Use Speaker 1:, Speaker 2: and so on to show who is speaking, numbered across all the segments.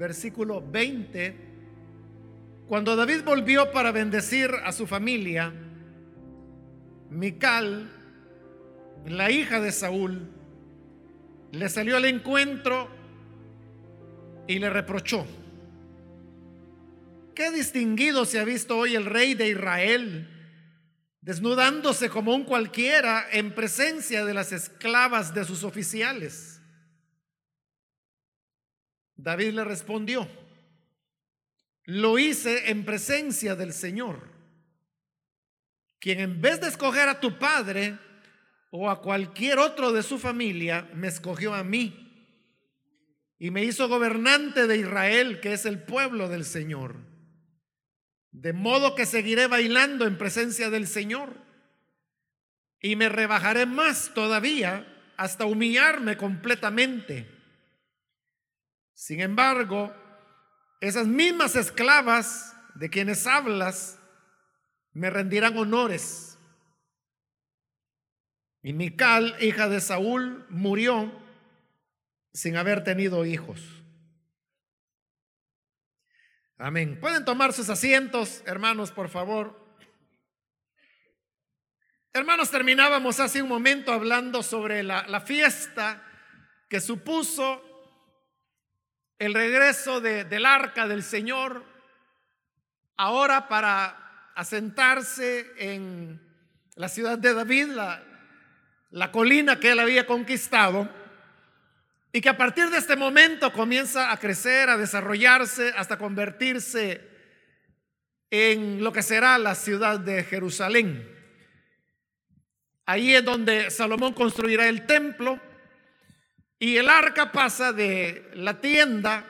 Speaker 1: versículo 20, cuando David volvió para bendecir a su familia, Mical, la hija de Saúl, le salió al encuentro y le reprochó. Qué distinguido se ha visto hoy el rey de Israel, desnudándose como un cualquiera en presencia de las esclavas de sus oficiales. David le respondió, lo hice en presencia del Señor, quien en vez de escoger a tu padre o a cualquier otro de su familia, me escogió a mí y me hizo gobernante de Israel, que es el pueblo del Señor. De modo que seguiré bailando en presencia del Señor y me rebajaré más todavía hasta humillarme completamente. Sin embargo, esas mismas esclavas de quienes hablas me rendirán honores. Y Mical, hija de Saúl, murió sin haber tenido hijos. Amén. Pueden tomar sus asientos, hermanos, por favor. Hermanos, terminábamos hace un momento hablando sobre la, la fiesta que supuso el regreso del arca del Señor, ahora para asentarse en la ciudad de David, la, la colina que él había conquistado, y que a partir de este momento comienza a crecer, a desarrollarse, hasta convertirse en lo que será la ciudad de Jerusalén. Ahí es donde Salomón construirá el templo y el arca pasa de la tienda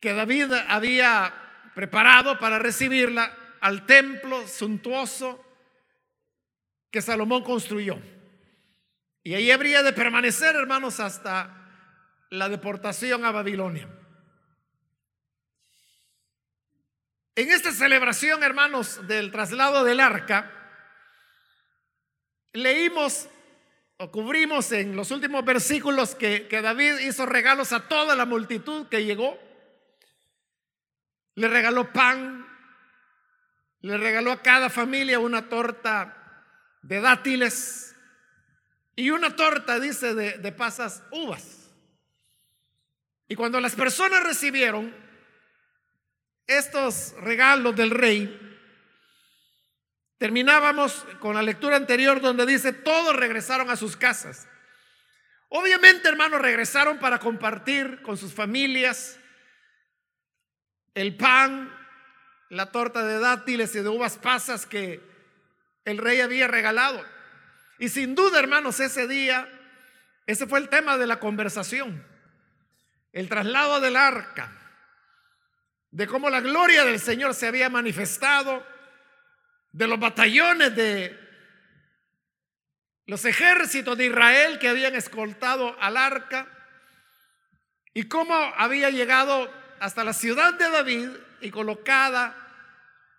Speaker 1: que David había preparado para recibirla al templo suntuoso que Salomón construyó. Y ahí habría de permanecer, hermanos, hasta la deportación a Babilonia. En esta celebración, hermanos, del traslado del arca, leímos o cubrimos en los últimos versículos que, que David hizo regalos a toda la multitud que llegó. Le regaló pan, le regaló a cada familia una torta de dátiles y una torta, dice, de, de pasas uvas. Y cuando las personas recibieron estos regalos del rey, Terminábamos con la lectura anterior donde dice, todos regresaron a sus casas. Obviamente, hermanos, regresaron para compartir con sus familias el pan, la torta de dátiles y de uvas pasas que el rey había regalado. Y sin duda, hermanos, ese día, ese fue el tema de la conversación. El traslado del arca, de cómo la gloria del Señor se había manifestado de los batallones de los ejércitos de Israel que habían escoltado al arca y cómo había llegado hasta la ciudad de David y colocada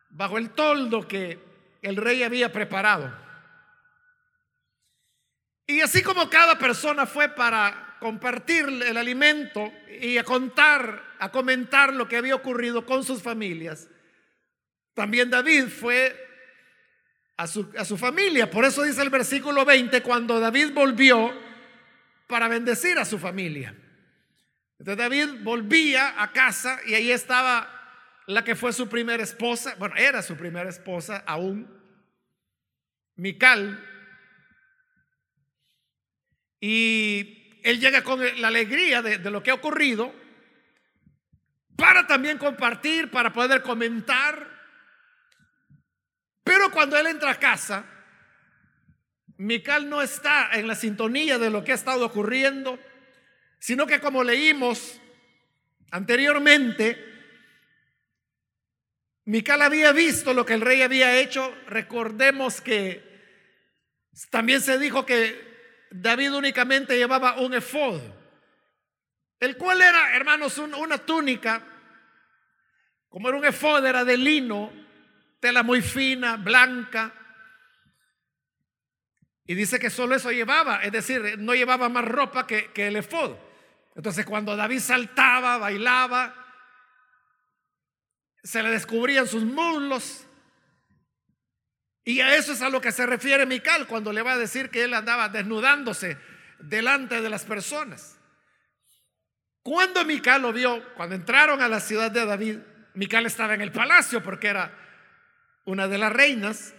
Speaker 1: bajo el toldo que el rey había preparado. Y así como cada persona fue para compartir el alimento y a contar, a comentar lo que había ocurrido con sus familias, también David fue a su, familia. Por eso dice el versículo 20, cuando David volvió para bendecir a su familia. Entonces David volvía a casa y ahí estaba la que fue su primera esposa, bueno, era su primera esposa aún, Mical. Y él llega con la alegría de, de lo que ha ocurrido para también compartir, para poder comentar pero cuando él entra a casa, Mical no está en la sintonía de lo que ha estado ocurriendo, sino que como leímos anteriormente, Mical había visto lo que el rey había hecho. Recordemos que también se dijo que David únicamente llevaba un efod, el cual era, hermanos, una túnica, como era un efod, era de lino, tela muy fina, blanca. Y dice que solo eso llevaba, es decir, no llevaba más ropa que, el efod. Entonces cuando David saltaba, bailaba, se le descubrían sus muslos. Y a eso es a lo que se refiere Mical cuando le va a decir que él andaba desnudándose delante de las personas. Cuando Mical lo vio, cuando entraron a la ciudad de David, Mical estaba en el palacio porque era una de las reinas.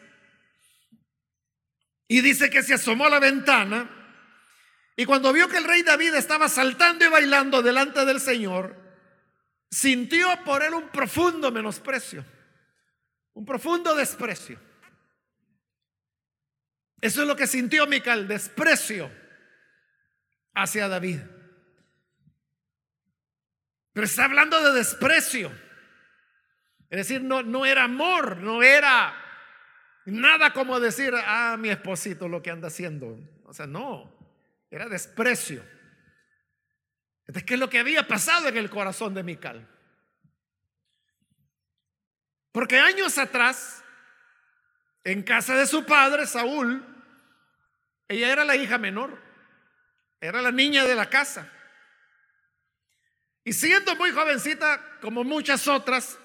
Speaker 1: Y dice que se asomó a la ventana y cuando vio que el rey David estaba saltando y bailando delante del Señor, sintió por él un profundo menosprecio, un profundo desprecio. Eso es lo que sintió Mical, desprecio hacia David. Pero está hablando de desprecio. Es decir, no, no era amor, no era nada como decir, ah, mi esposito lo que anda haciendo. O sea, no, era desprecio. Entonces, ¿qué es lo que había pasado en el corazón de Mical? Porque años atrás, en casa de su padre, Saúl, ella era la hija menor, era la niña de la casa. Y siendo muy jovencita, como muchas otras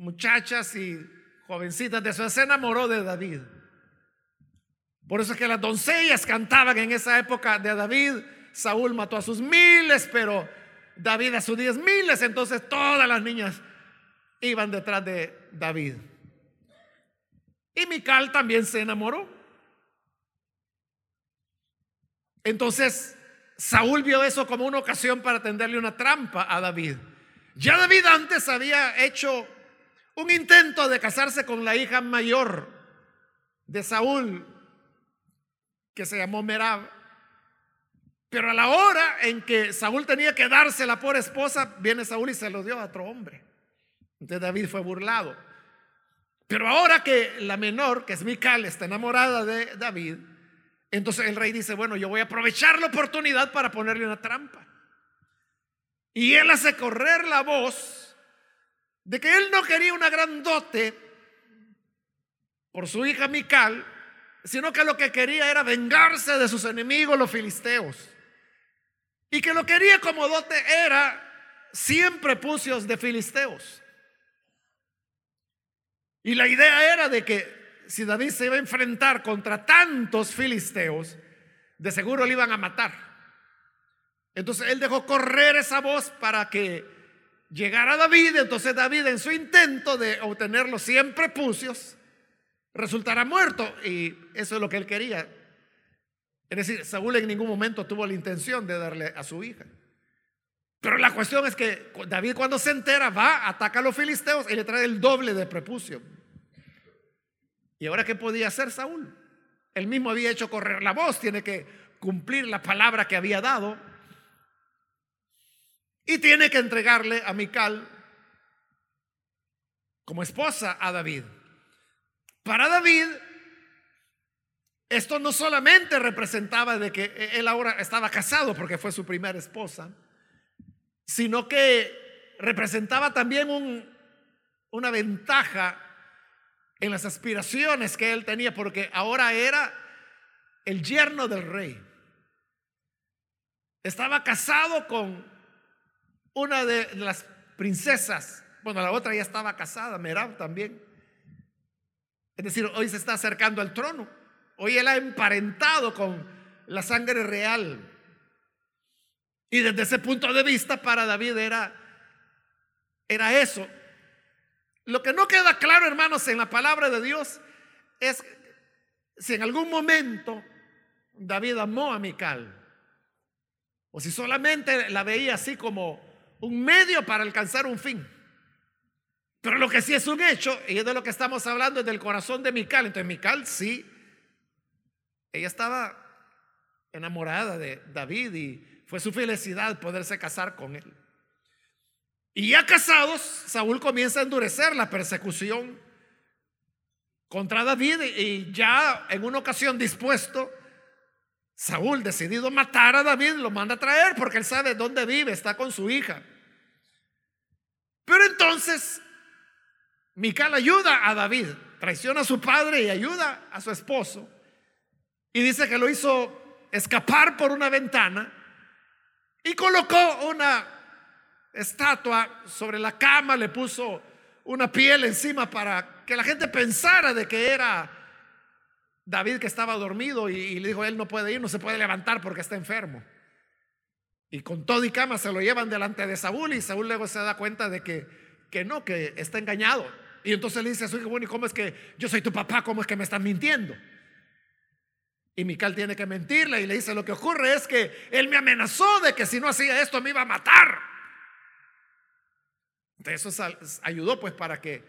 Speaker 1: muchachas y jovencitas de su se enamoró de David. Por eso es que las doncellas cantaban en esa época de David. Saúl mató a sus miles, pero David a sus diez miles. Entonces todas las niñas iban detrás de David. Y Mical también se enamoró. Entonces Saúl vio eso como una ocasión para tenderle una trampa a David. Ya David antes había hecho un intento de casarse con la hija mayor de Saúl, que se llamó Merab. Pero a la hora en que Saúl tenía que dársela por esposa, viene Saúl y se lo dio a otro hombre. Entonces David fue burlado. Pero ahora que la menor, que es Mical, está enamorada de David, entonces el rey dice, bueno, yo voy a aprovechar la oportunidad para ponerle una trampa. Y él hace correr la voz de que él no quería una gran dote por su hija Mical, sino que lo que quería era vengarse de sus enemigos, los filisteos. Y que lo quería como dote era siempre pucios de filisteos. Y la idea era de que si David se iba a enfrentar contra tantos filisteos, de seguro le iban a matar. Entonces él dejó correr esa voz para que llegara David. Entonces David en su intento de obtener los 100 prepucios resultará muerto. Y eso es lo que él quería. Es decir, Saúl en ningún momento tuvo la intención de darle a su hija. Pero la cuestión es que David cuando se entera va, ataca a los filisteos y le trae el doble de prepucio. ¿Y ahora qué podía hacer Saúl? Él mismo había hecho correr la voz, tiene que cumplir la palabra que había dado. Y tiene que entregarle a Mical como esposa a David. Para David, esto no solamente representaba de que él ahora estaba casado porque fue su primera esposa, sino que representaba también un, una ventaja en las aspiraciones que él tenía, porque ahora era el yerno del rey. Estaba casado con una de las princesas. Bueno, la otra ya estaba casada, Merab también. Es decir, hoy se está acercando al trono. Hoy él ha emparentado con la sangre real. Y desde ese punto de vista para David era, era eso. Lo que no queda claro, hermanos, en la palabra de Dios es si en algún momento David amó a Mical o si solamente la veía así como un medio para alcanzar un fin. Pero lo que sí es un hecho, y es de lo que estamos hablando, es del corazón de Mical. Entonces Mical sí, ella estaba enamorada de David y fue su felicidad poderse casar con él. Y ya casados, Saúl comienza a endurecer la persecución contra David y ya en una ocasión dispuesto, Saúl decidido matar a David, lo manda a traer porque él sabe dónde vive, está con su hija. Pero entonces, Mical ayuda a David, traiciona a su padre y ayuda a su esposo. Y dice que lo hizo escapar por una ventana Y colocó una estatua sobre la cama, le puso una piel encima para que la gente pensara de que era David que estaba dormido y, le dijo, él no puede ir, no se puede levantar porque está enfermo. Y con todo y cama se lo llevan delante de Saúl y Saúl luego se da cuenta de que, que no, que está engañado. Y entonces le dice a su hijo, bueno, ¿y cómo es que yo soy tu papá? ¿Cómo es que me están mintiendo? Y Mical tiene que mentirle y le dice, lo que ocurre es que él me amenazó de que si no hacía esto me iba a matar. Entonces eso ayudó pues para que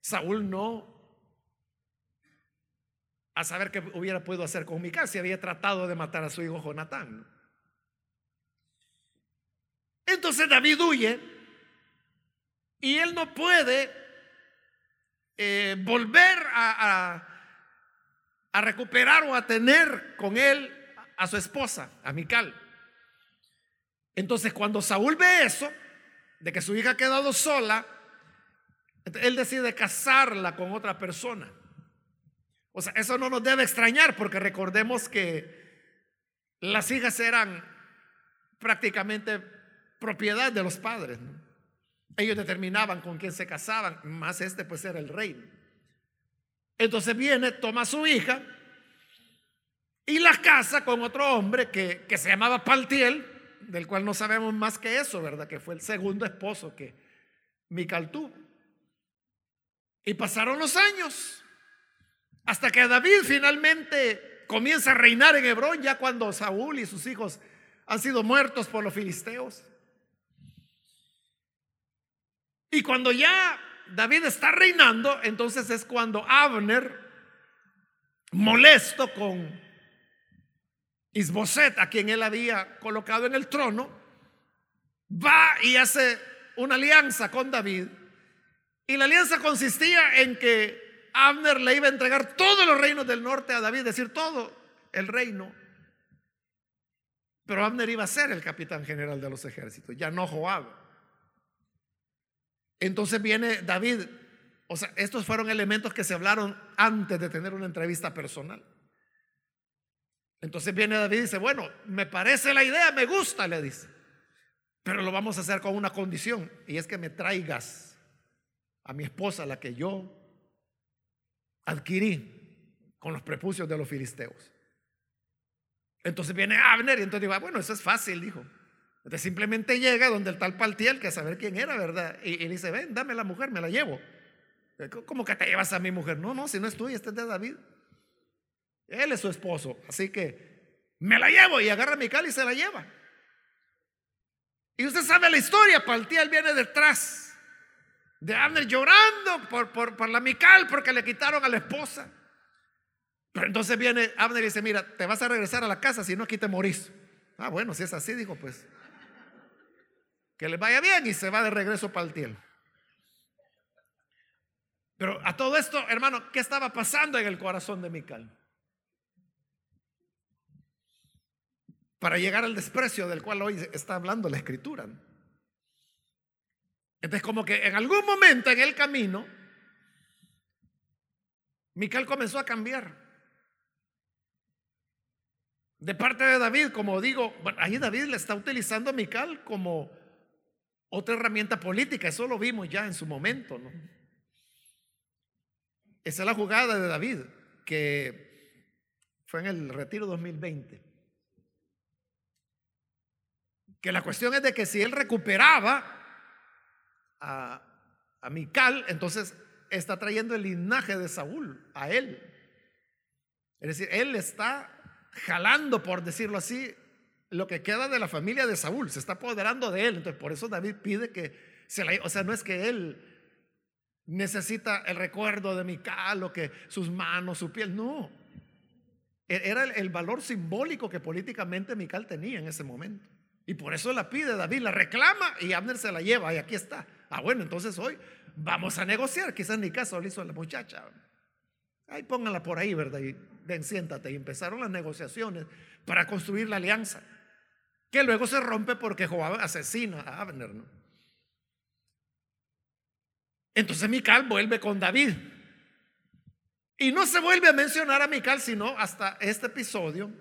Speaker 1: Saúl no a saber qué hubiera podido hacer con Mical si había tratado de matar a su hijo Jonatán. Entonces David huye y él no puede eh, volver a, a, recuperar o a tener con él a su esposa, a Mical. Entonces cuando Saúl ve eso, de que su hija ha quedado sola, él decide casarla con otra persona. O sea, eso no nos debe extrañar porque recordemos que las hijas eran prácticamente propiedad de los padres. Ellos determinaban con quién se casaban, más este pues era el rey. Entonces viene, toma a su hija y la casa con otro hombre que, que se llamaba Paltiel, del cual no sabemos más que eso, ¿verdad? Que fue el segundo esposo que Mical. Y pasaron los años. Hasta que David finalmente comienza a reinar en Hebrón, ya cuando Saúl y sus hijos han sido muertos por los filisteos. Y cuando ya David está reinando, entonces es cuando Abner, molesto con Isboset, a quien él había colocado en el trono, va y hace una alianza con David. Y la alianza consistía en que Abner le iba a entregar todos los reinos del norte a David, es decir, todo el reino. Pero Abner iba a ser el capitán general de los ejércitos, ya no Joab. Entonces viene David, o sea, estos fueron elementos que se hablaron antes de tener una entrevista personal. Entonces viene David y dice, bueno, me parece la idea, me gusta, le dice, pero lo vamos a hacer con una condición, y es que me traigas a mi esposa, la que yo adquirí con los prepucios de los filisteos. Entonces viene Abner y entonces digo, ah, bueno, eso es fácil, dijo. Entonces simplemente llega donde el tal Paltiel, que a saber quién era, ¿verdad? Y, dice, ven, dame la mujer, me la llevo. ¿Cómo que te llevas a mi mujer? No, no, si no es tuya, este es de David. Él es su esposo, así que me la llevo y agarra a Mical y se la lleva. Y usted sabe la historia, Paltiel viene detrás de Abner llorando por, por, la Mical porque le quitaron a la esposa. Pero entonces viene Abner y dice, mira, te vas a regresar a la casa, si no aquí te morís. Ah, bueno, si es así, dijo, pues, que le vaya bien y se va de regreso para el tiel. Pero a todo esto, hermano, ¿qué estaba pasando en el corazón de Mical? Para llegar al desprecio del cual hoy está hablando la escritura. Entonces, como que en algún momento en el camino, Mical comenzó a cambiar. De parte de David, como digo, ahí David le está utilizando a Mical como otra herramienta política, eso lo vimos ya en su momento, ¿no? Esa es la jugada de David, que fue en el retiro 2020. Que la cuestión es de que si él recuperaba a, a Mical, entonces está trayendo el linaje de Saúl a él. Es decir, él está jalando, por decirlo así, lo que queda de la familia de Saúl, se está apoderando de él. Entonces, por eso David pide que se la, o sea, no es que él necesita el recuerdo de Mical o que sus manos, su piel, no. E, era el, valor simbólico que políticamente Mical tenía en ese momento. Y por eso la pide David, la reclama y Abner se la lleva y aquí está. Ah, bueno, entonces hoy vamos a negociar. Quizás ni caso le hizo a la muchacha. Ahí pónganla por ahí, ¿verdad? Y ven, siéntate. Y empezaron las negociaciones para construir la alianza. Que luego se rompe porque Joab asesina a Abner, ¿no? Entonces Mical vuelve con David. Y no se vuelve a mencionar a Mical, sino hasta este episodio,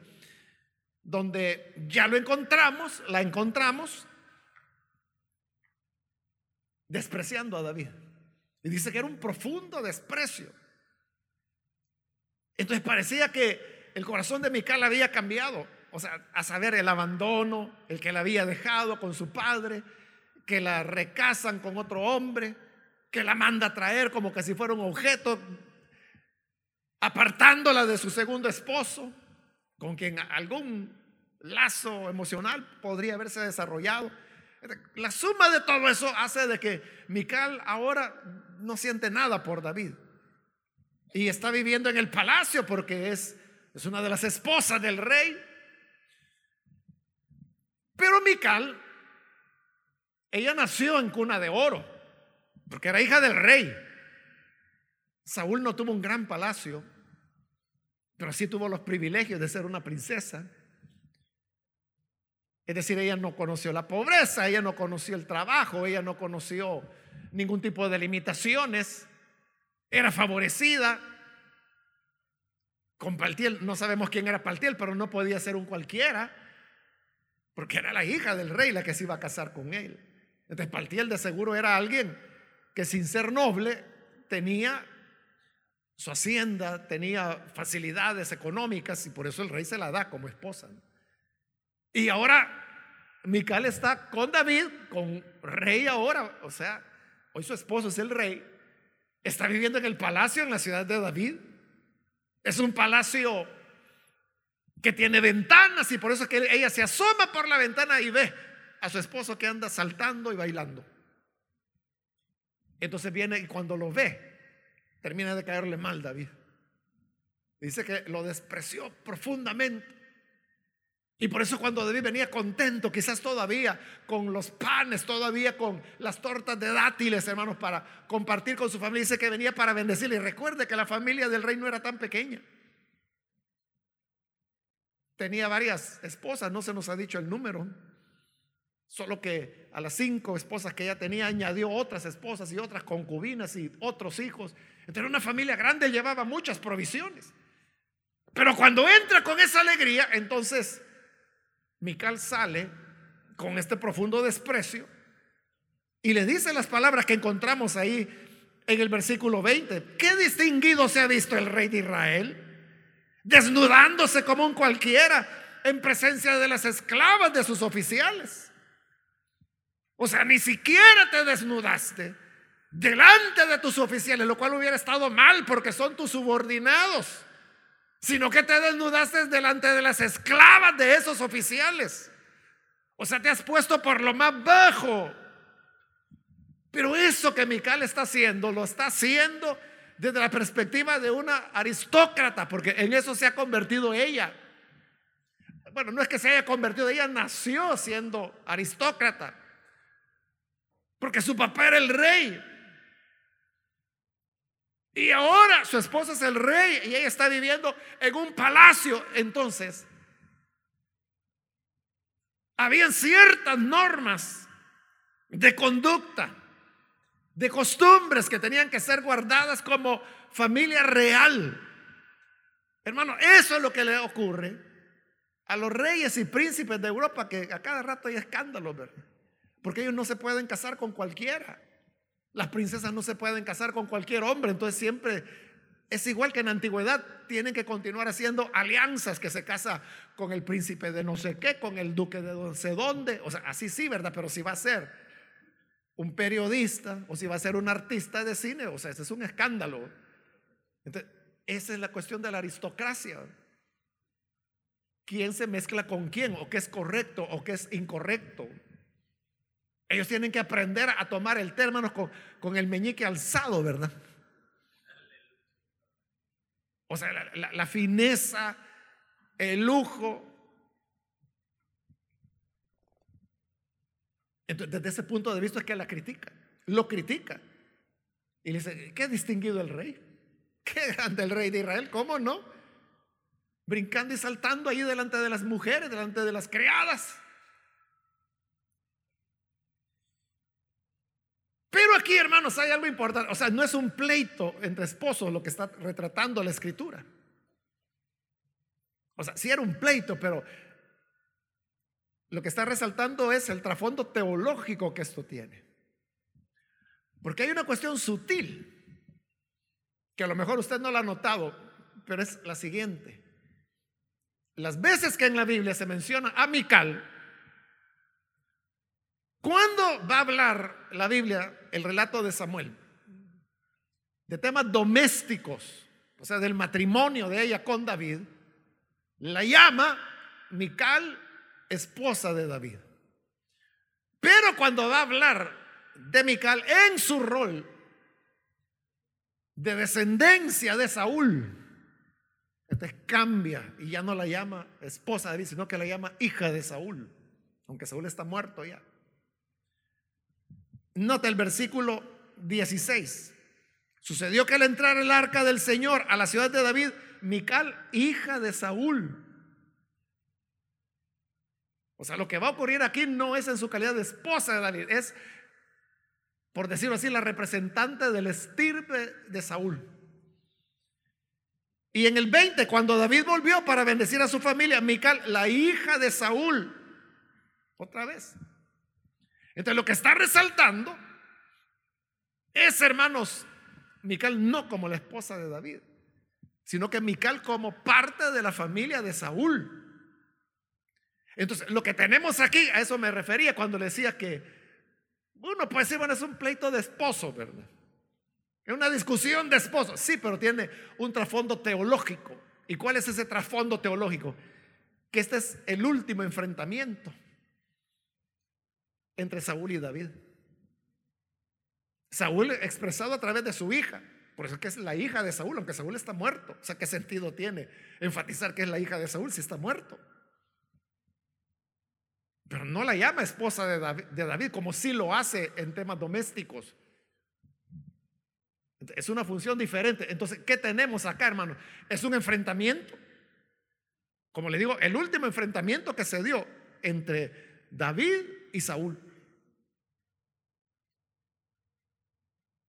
Speaker 1: donde ya lo encontramos, la encontramos despreciando a David. Y dice que era un profundo desprecio. Entonces parecía que el corazón de Mical había cambiado. O sea, a saber, el abandono, el que la había dejado con su padre, que la recasan con otro hombre, que la manda a traer como que si fuera un objeto, apartándola de su segundo esposo, con quien algún lazo emocional podría haberse desarrollado. La suma de todo eso hace de que Mical ahora no siente nada por David. Y está viviendo en el palacio porque es, es una de las esposas del rey. Pero Mical, ella nació en cuna de oro, porque era hija del rey. Saúl no tuvo un gran palacio, pero sí tuvo los privilegios de ser una princesa. Es decir, ella no conoció la pobreza, ella no conoció el trabajo, ella no conoció ningún tipo de limitaciones, era favorecida. Con Paltiel, no sabemos quién era Paltiel, pero no podía ser un cualquiera, porque era la hija del rey la que se iba a casar con él. Entonces Paltiel de seguro era alguien que sin ser noble tenía su hacienda, tenía facilidades económicas y por eso el rey se la da como esposa. Y ahora Mical está con David, con rey ahora, o sea, hoy su esposo es el rey, está viviendo en el palacio en la ciudad de David. Es un palacio que tiene ventanas y por eso es que ella se asoma por la ventana y ve a su esposo que anda saltando y bailando. Entonces viene y cuando lo ve, termina de caerle mal David. Dice que lo despreció profundamente. Y por eso cuando David venía contento, quizás todavía con los panes, todavía con las tortas de dátiles, hermanos, para compartir con su familia, dice que venía para bendecirle. Y recuerde que la familia del rey no era tan pequeña. Tenía varias esposas, no se nos ha dicho el número. Solo que a las cinco esposas que ella tenía añadió otras esposas y otras concubinas y otros hijos. Entonces una familia grande llevaba muchas provisiones. Pero cuando entra con esa alegría, entonces Mical sale con este profundo desprecio y le dice las palabras que encontramos ahí en el versículo 20. ¿Qué distinguido se ha visto el rey de Israel? Desnudándose como un cualquiera en presencia de las esclavas de sus oficiales. O sea, ni siquiera te desnudaste delante de tus oficiales, lo cual hubiera estado mal porque son tus subordinados sino que te desnudaste delante de las esclavas de esos oficiales. O sea, te has puesto por lo más bajo. Pero eso que Mical está haciendo, lo está haciendo desde la perspectiva de una aristócrata, porque en eso se ha convertido ella. Bueno, no es que se haya convertido, ella nació siendo aristócrata, porque su papá era el rey. Y ahora su esposo es el rey y ella está viviendo en un palacio. Entonces, habían ciertas normas de conducta, de costumbres que tenían que ser guardadas como familia real. Hermano, eso es lo que le ocurre a los reyes y príncipes de Europa, que a cada rato hay escándalos, ¿verdad? Porque ellos no se pueden casar con cualquiera. Las princesas no se pueden casar con cualquier hombre, entonces siempre es igual que en la antigüedad, tienen que continuar haciendo alianzas, que se casa con el príncipe de no sé qué, con el duque de no sé dónde, o sea, así sí, ¿verdad? Pero si va a ser un periodista o si va a ser un artista de cine, o sea, ese es un escándalo. Entonces, esa es la cuestión de la aristocracia. ¿Quién se mezcla con quién? ¿O qué es correcto o qué es incorrecto? Ellos tienen que aprender a tomar el término con, el meñique alzado, ¿verdad? O sea, la, fineza, el lujo. Entonces, desde ese punto de vista es que la critica, lo critica. Y le dice, qué distinguido el rey, qué grande el rey de Israel, ¿cómo no? Brincando y saltando ahí delante de las mujeres, delante de las criadas. Pero aquí, hermanos, hay algo importante. O sea, no es un pleito entre esposos lo que está retratando la escritura. O sea, sí era un pleito, pero lo que está resaltando es el trasfondo teológico que esto tiene. Porque hay una cuestión sutil, que a lo mejor usted no la ha notado, pero es la siguiente. Las veces que en la Biblia se menciona a Mical, ¿cuándo va a hablar la Biblia el relato de Samuel? De temas domésticos, o sea, del matrimonio de ella con David, la llama Mical esposa de David. Pero cuando va a hablar de Mical en su rol de descendencia de Saúl, entonces cambia y ya no la llama esposa de David, sino que la llama hija de Saúl, aunque Saúl está muerto ya. Nota el versículo 16. Sucedió que al entrar el arca del Señor a la ciudad de David, Mical, hija de Saúl, o sea, lo que va a ocurrir aquí no es en su calidad de esposa de David, es, por decirlo así, la representante del estirpe de Saúl. Y en el 20, cuando David volvió para bendecir a su familia, Mical, la hija de Saúl, otra vez. Entonces lo que está resaltando es, hermanos, Mical no como la esposa de David, sino que Mical como parte de la familia de Saúl. Entonces, lo que tenemos aquí, a eso me refería cuando le decía que uno puede decir, bueno, es un pleito de esposo, ¿verdad? Es una discusión de esposo, sí, pero tiene un trasfondo teológico. ¿Y cuál es ese trasfondo teológico? Que este es el último enfrentamiento entre Saúl y David. Saúl expresado a través de su hija, por eso es que es la hija de Saúl, aunque Saúl está muerto. O sea, ¿qué sentido tiene enfatizar que es la hija de Saúl si está muerto? Pero no la llama esposa de David, como si lo hace en temas domésticos. Es una función diferente. Entonces, ¿qué tenemos acá, hermano? Es un enfrentamiento. Como le digo, el último enfrentamiento que se dio entre David y Saúl.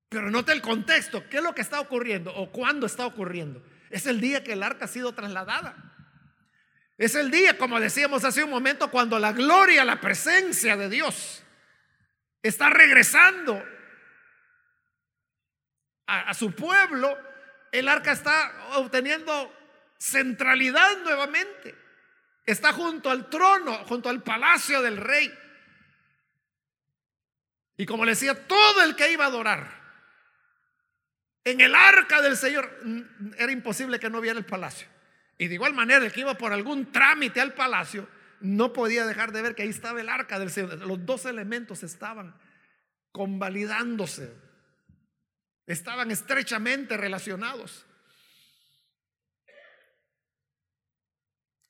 Speaker 1: Pero note el contexto. ¿Qué es lo que está ocurriendo o cuándo está ocurriendo? Es el día que el arca ha sido trasladada. Es el día, como decíamos hace un momento, cuando la gloria, la presencia de Dios está regresando a, su pueblo. El arca está obteniendo centralidad nuevamente. Está junto al trono, junto al palacio del rey. Y como decía, todo el que iba a adorar en el arca del Señor, era imposible que no viera el palacio. Y de igual manera, el que iba por algún trámite al palacio, no podía dejar de ver que ahí estaba el arca del Señor. Los dos elementos estaban convalidándose, estaban estrechamente relacionados.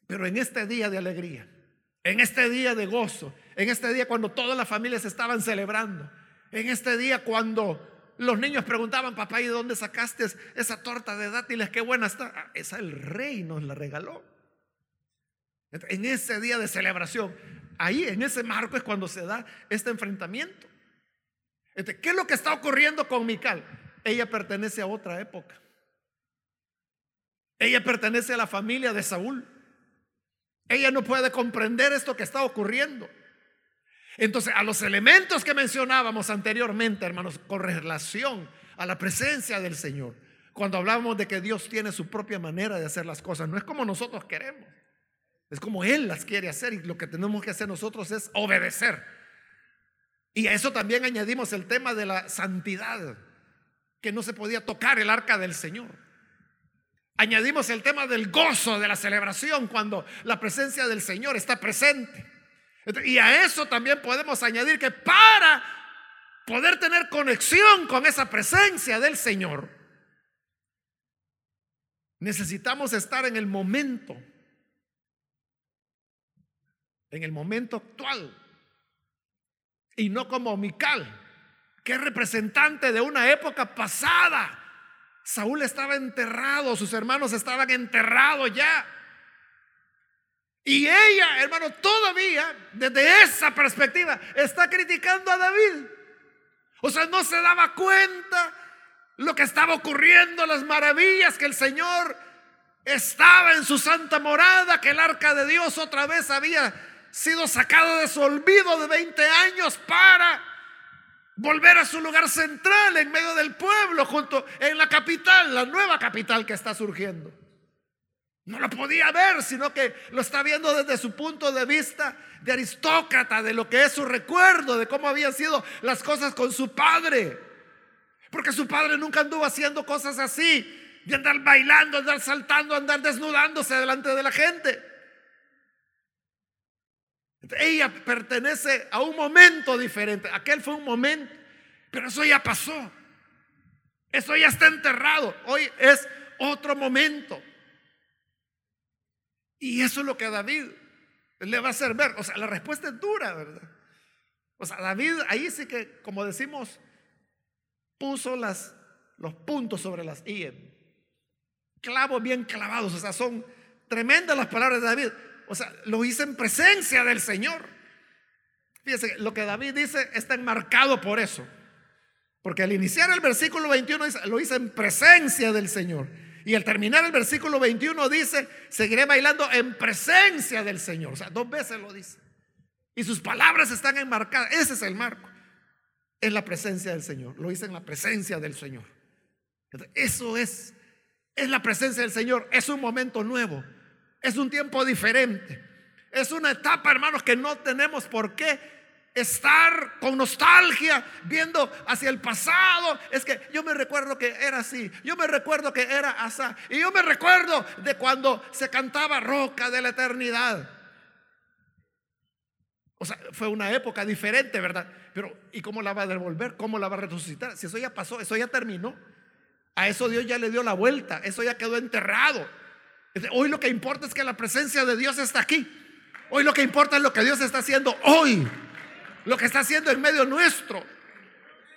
Speaker 1: Pero en este día de alegría, en este día de gozo, en este día cuando todas las familias estaban celebrando, en este día cuando los niños preguntaban, papá, ¿y de dónde sacaste esa torta de dátiles? Qué buena está. Ah, esa el rey nos la regaló. En ese día de celebración, ahí en ese marco es cuando se da este enfrentamiento. ¿Qué es lo que está ocurriendo con Mical? Ella pertenece a otra época. Ella pertenece a la familia de Saúl. Ella no puede comprender esto que está ocurriendo. Entonces, a los elementos que mencionábamos anteriormente, hermanos, con relación a la presencia del Señor, cuando hablábamos de que Dios tiene su propia manera de hacer las cosas, no es como nosotros queremos, es como Él las quiere hacer y lo que tenemos que hacer nosotros es obedecer. Y a eso también añadimos el tema de la santidad, que no se podía tocar el arca del Señor. Añadimos el tema del gozo, de la celebración, cuando la presencia del Señor está presente. Y a eso también podemos añadir que para poder tener conexión con esa presencia del Señor, necesitamos estar en el momento, en el momento actual, y no como Mical, que es representante de una época pasada. Saúl estaba enterrado, sus hermanos estaban enterrados ya. Y ella, hermano, todavía desde esa perspectiva está criticando a David. O sea, no se daba cuenta lo que estaba ocurriendo, las maravillas que el Señor estaba en su santa morada, que el arca de Dios otra vez había sido sacado de su olvido de 20 años para volver a su lugar central en medio del pueblo, junto en la capital, la nueva capital que está surgiendo. No lo podía ver, sino que lo está viendo desde su punto de vista de aristócrata, de lo que es su recuerdo, de cómo habían sido las cosas con su padre. Porque su padre nunca anduvo haciendo cosas así, de andar bailando, andar saltando, andar desnudándose delante de la gente. Ella pertenece a un momento diferente. Aquel fue un momento, pero eso ya pasó. Eso ya está enterrado. Hoy es otro momento. Y eso es lo que David le va a hacer ver. O sea, la respuesta es dura, ¿verdad? O sea, David ahí sí que, como decimos, puso las, los puntos sobre las I. Clavos bien clavados. O sea, son tremendas las palabras de David. O sea, lo hice en presencia del Señor. Fíjese, lo que David dice está enmarcado por eso. Porque al iniciar el versículo 21 lo hice en presencia del Señor. Y al terminar el versículo 21 dice, seguiré bailando en presencia del Señor. O sea, dos veces lo dice. Y sus palabras están enmarcadas. Ese es el marco. En la presencia del Señor. Lo hice en la presencia del Señor. Eso es. Es la presencia del Señor. Es un momento nuevo. Es un tiempo diferente. Es una etapa, hermanos, que no tenemos por qué estar con nostalgia, viendo hacia el pasado. Es que yo me recuerdo que era así, yo me recuerdo que era así, y yo me recuerdo de cuando se cantaba Roca de la Eternidad. O sea, fue una época diferente, ¿verdad? Pero ¿y cómo la va a devolver? ¿Cómo la va a resucitar? Si eso ya pasó, eso ya terminó. A eso Dios ya le dio la vuelta, eso ya quedó enterrado. Hoy lo que importa es que la presencia de Dios está aquí. Hoy lo que importa es lo que Dios está haciendo hoy lo que está haciendo en medio nuestro.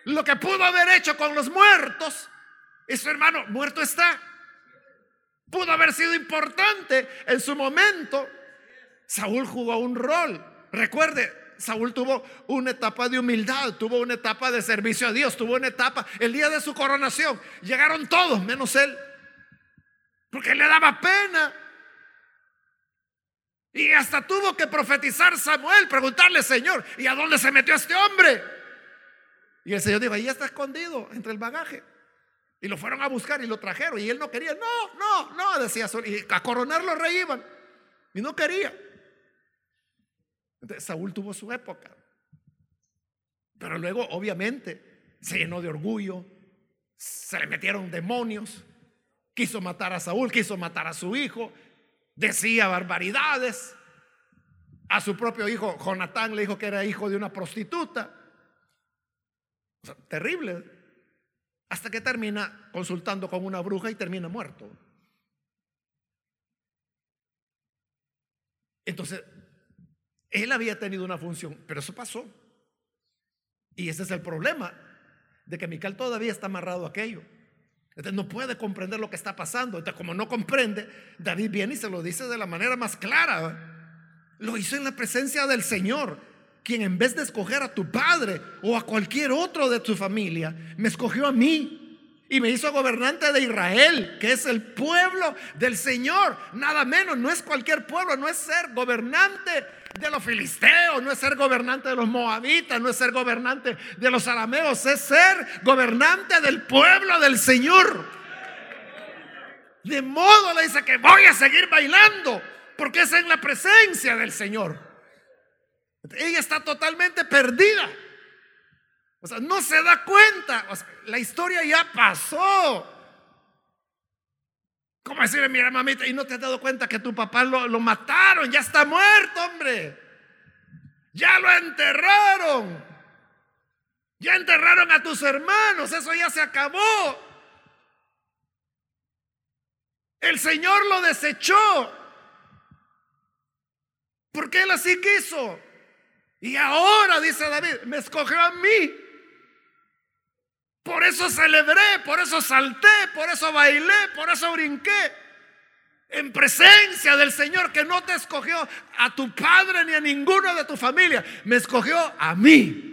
Speaker 1: Lo que pudo haber hecho con los muertos, eso hermano, muerto está. Pudo haber sido importante en su momento. Saúl jugó un rol. Recuerde, Saúl tuvo una etapa de humildad, tuvo una etapa de servicio a Dios, tuvo una etapa, el día de su coronación, llegaron todos menos él, porque le daba pena. Y hasta tuvo que profetizar Samuel, preguntarle, Señor, ¿y a dónde se metió este hombre? Y el Señor dijo, ahí está escondido entre el bagaje. Y lo fueron a buscar y lo trajeron. Y él no quería, no, no, no, decía. Y a coronarlo rey. Y no quería. Entonces, Saúl tuvo su época. Pero luego, obviamente, se llenó de orgullo. Se le metieron demonios. Quiso matar a Saúl, quiso matar a su hijo decía barbaridades. A su propio hijo, Jonatán, le dijo que era hijo de una prostituta. terrible. Hasta que termina consultando con una bruja y termina muerto. Entonces, él había tenido una función, pero eso pasó. Y ese es el problema, de que Mical todavía está amarrado a aquello. No puede comprender lo que está pasando. Entonces, como no comprende, David viene y se lo dice de la manera más clara. Lo hizo en la presencia del Señor, quien en vez de escoger a tu padre o a cualquier otro de tu familia, me escogió a mí y me hizo gobernante de Israel, que es el pueblo del Señor. Nada menos, no es cualquier pueblo, no es ser gobernante de los filisteos, no es ser gobernante de los moabitas, no es ser gobernante de los arameos, es ser gobernante del pueblo del Señor. De modo le dice que voy a seguir bailando, porque es en la presencia del Señor. Ella está totalmente perdida. O sea, no se da cuenta. la historia ya pasó. ¿Cómo decirle, mira mamita, y no te has dado cuenta que tu papá lo, lo mataron? Ya está muerto, hombre. Ya lo enterraron. Ya enterraron a tus hermanos. Eso ya se acabó. El Señor lo desechó. Porque Él así quiso. Y ahora, dice David, me escogió a mí por eso celebré, por eso salté, por eso bailé, por eso brinqué. En presencia del Señor que no te escogió a tu padre ni a ninguno de tu familia, me escogió a mí.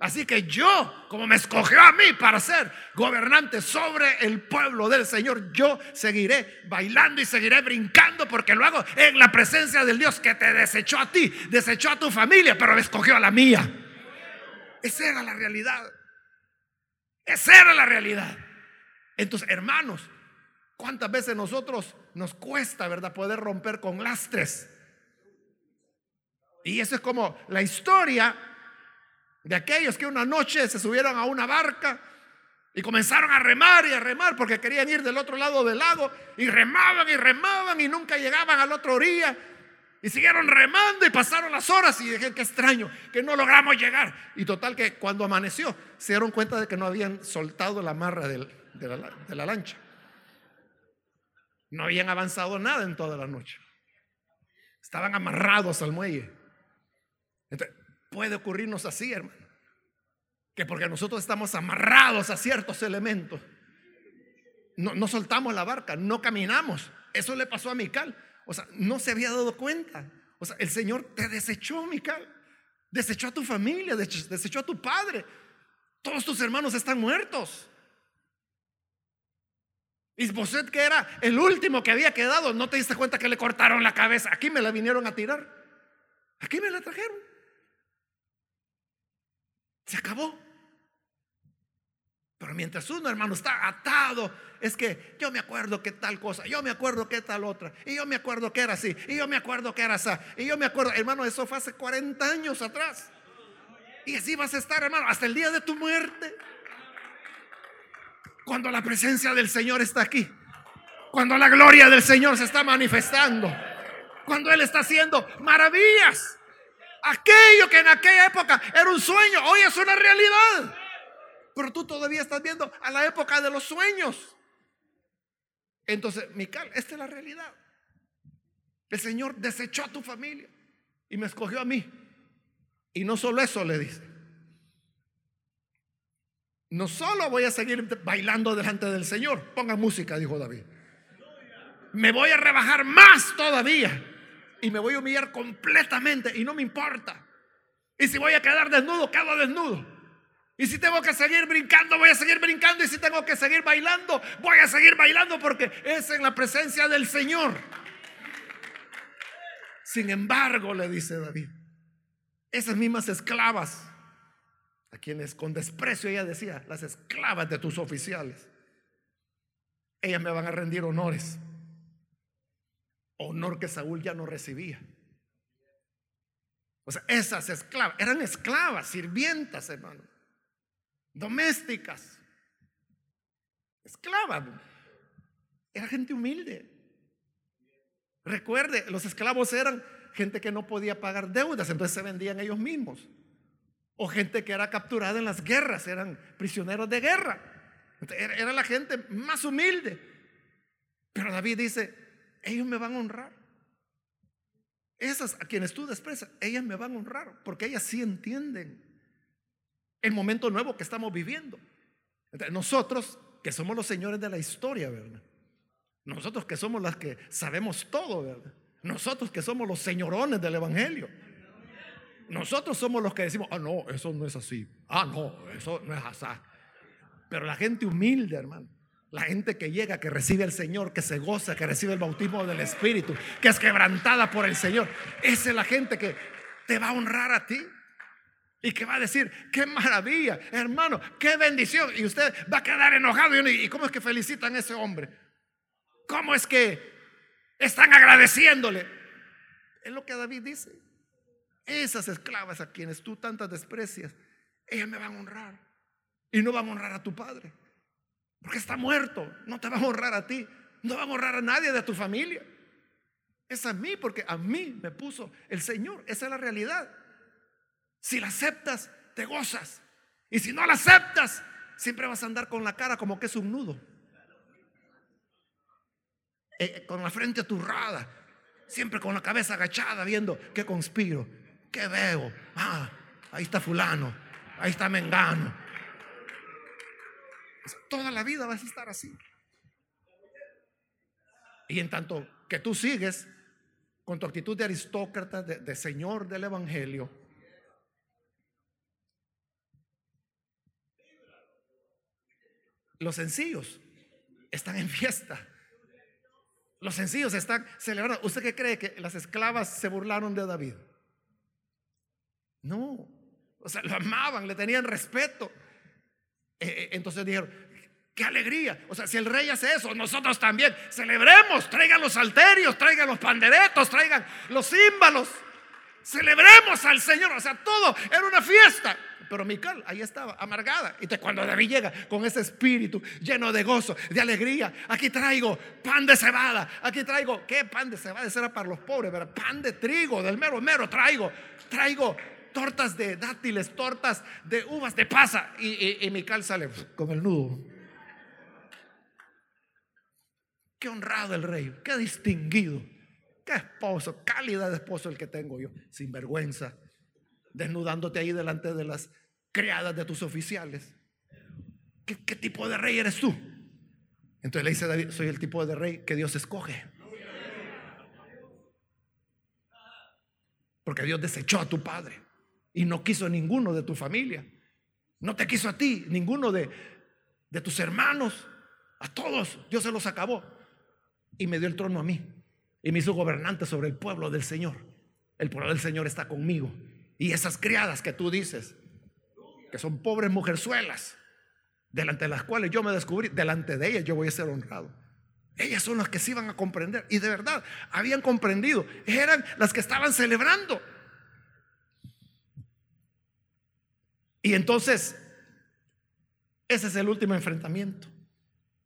Speaker 1: Así que yo, como me escogió a mí para ser gobernante sobre el pueblo del Señor, yo seguiré bailando y seguiré brincando porque lo hago en la presencia del Dios que te desechó a ti, desechó a tu familia, pero me escogió a la mía. Esa era la realidad. Esa era la realidad. Entonces, hermanos, ¿cuántas veces nosotros nos cuesta, verdad, poder romper con lastres? Y eso es como la historia de aquellos que una noche se subieron a una barca y comenzaron a remar y a remar porque querían ir del otro lado del lago y remaban y remaban y nunca llegaban al otro orilla. Y siguieron remando y pasaron las horas y dije, qué extraño, que no logramos llegar. Y total que cuando amaneció se dieron cuenta de que no habían soltado la amarra de, la, de la lancha. No habían avanzado nada en toda la noche. Estaban amarrados al muelle. Entonces, puede ocurrirnos así, hermano. Que porque nosotros estamos amarrados a ciertos elementos, no, no soltamos la barca, no caminamos. Eso le pasó a Mical. O sea, no se había dado cuenta. O sea, el Señor te desechó, Mical. Desechó a tu familia, desechó a tu padre. Todos tus hermanos están muertos. Isboset, que era el último que había quedado, no te diste cuenta que le cortaron la cabeza. Aquí me la vinieron a tirar. Aquí me la trajeron. Se acabó. Pero mientras uno, hermano, está atado, es que yo me acuerdo que tal cosa, yo me acuerdo que tal otra, y yo me acuerdo que era así, y yo me acuerdo que era así, y yo me acuerdo, hermano, eso fue hace 40 años atrás. Y así vas a estar, hermano, hasta el día de tu muerte. Cuando la presencia del Señor está aquí, cuando la gloria del Señor se está manifestando, cuando Él está haciendo maravillas. Aquello que en aquella época era un sueño, hoy es una realidad. Pero tú todavía estás viendo a la época de los sueños. Entonces, Mical, esta es la realidad. El Señor desechó a tu familia y me escogió a mí. Y no solo eso le dice. No solo voy a seguir bailando delante del Señor. Ponga música, dijo David. Me voy a rebajar más todavía y me voy a humillar completamente y no me importa. Y si voy a quedar desnudo, quedo desnudo. Y si tengo que seguir brincando, voy a seguir brincando. Y si tengo que seguir bailando, voy a seguir bailando porque es en la presencia del Señor. Sin embargo, le dice David, esas mismas esclavas, a quienes con desprecio ella decía, las esclavas de tus oficiales, ellas me van a rendir honores honor que Saúl ya no recibía. O sea, esas esclavas, eran esclavas, sirvientas, hermano, domésticas, esclavas. Era gente humilde. Recuerde, los esclavos eran gente que no podía pagar deudas, entonces se vendían ellos mismos. O gente que era capturada en las guerras, eran prisioneros de guerra. Era la gente más humilde. Pero David dice, ellos me van a honrar. Esas a quienes tú desprecias, ellas me van a honrar, porque ellas sí entienden el momento nuevo que estamos viviendo. nosotros, que somos los señores de la historia, ¿verdad? Nosotros que somos las que sabemos todo, ¿verdad? Nosotros que somos los señorones del Evangelio. Nosotros somos los que decimos, ah, no, eso no es así. Ah, no, eso no es así. Pero la gente humilde, hermano, la gente que llega, que recibe al Señor, que se goza, que recibe el bautismo del Espíritu, que es quebrantada por el Señor. Esa es la gente que te va a honrar a ti. Y que va a decir, qué maravilla, hermano, qué bendición. Y usted va a quedar enojado. ¿Y cómo es que felicitan a ese hombre? ¿Cómo es que están agradeciéndole? Es lo que David dice. Esas esclavas a quienes tú tantas desprecias, ellas me van a honrar. Y no van a honrar a tu padre. Porque está muerto. No te va a honrar a ti. No va a honrar a nadie de tu familia. Es a mí porque a mí me puso el Señor. Esa es la realidad. Si la aceptas, te gozas. Y si no la aceptas, siempre vas a andar con la cara como que es un nudo. Eh, eh, con la frente aturrada. Siempre con la cabeza agachada viendo qué conspiro, qué veo. Ah, ahí está fulano, ahí está Mengano, Toda la vida vas a estar así. Y en tanto que tú sigues con tu actitud de aristócrata, de, señor del Evangelio, los sencillos están en fiesta. Los sencillos están celebrando. ¿Usted qué cree que las esclavas se burlaron de David? No. O sea, lo amaban, le tenían respeto. Eh, eh, entonces dijeron, qué alegría. O sea, si el rey hace eso, nosotros también celebremos. Traigan los salterios, traigan los panderetos, traigan los címbalos. Celebremos al Señor. O sea, todo era una fiesta. Pero Mical ahí estaba, amargada. Y cuando David llega con ese espíritu lleno de gozo, de alegría, aquí traigo pan de cebada, aquí traigo, ¿qué pan de cebada? Eso era para los pobres, pero pan de trigo, del mero mero traigo, traigo tortas de dátiles, tortas de uvas de pasa. Y, y, Mical sale con el nudo. Qué honrado el rey, qué distinguido, qué esposo, calidad de esposo el que tengo yo, sin vergüenza desnudándote ahí delante de las criadas de tus oficiales. ¿Qué, tipo de rey eres tú? Entonces le dice David, soy el tipo de rey que Dios escoge. Porque Dios desechó a tu padre y no quiso a ninguno de tu familia. No te quiso a ti, ninguno de, de tus hermanos. A todos Dios se los acabó. Y me dio el trono a mí. Y me hizo gobernante sobre el pueblo del Señor. El pueblo del Señor está conmigo. Y esas criadas que tú dices, que son pobres mujerzuelas, delante de las cuales yo me descubrí, delante de ellas yo voy a ser honrado. Ellas son las que se iban a comprender. Y de verdad, habían comprendido. Eran las que estaban celebrando. Y entonces, ese es el último enfrentamiento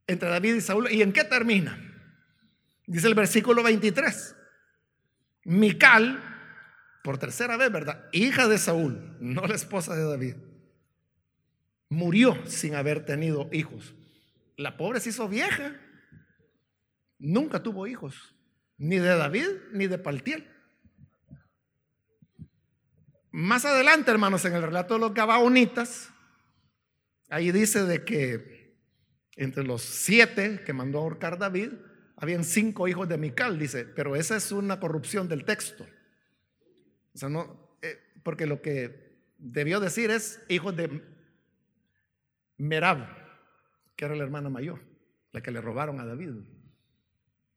Speaker 1: entre David y Saúl. ¿Y en qué termina? Dice el versículo 23. Mical por tercera vez, ¿verdad? Hija de Saúl, no la esposa de David, murió sin haber tenido hijos. La pobre se hizo vieja, nunca tuvo hijos, ni de David ni de Paltiel. Más adelante, hermanos, en el relato de los Gabaonitas, ahí dice de que entre los siete que mandó a ahorcar David, habían cinco hijos de Mical, dice, pero esa es una corrupción del texto. O sea, no, eh, porque lo que debió decir es hijos de Merab, que era la hermana mayor, la que le robaron a David.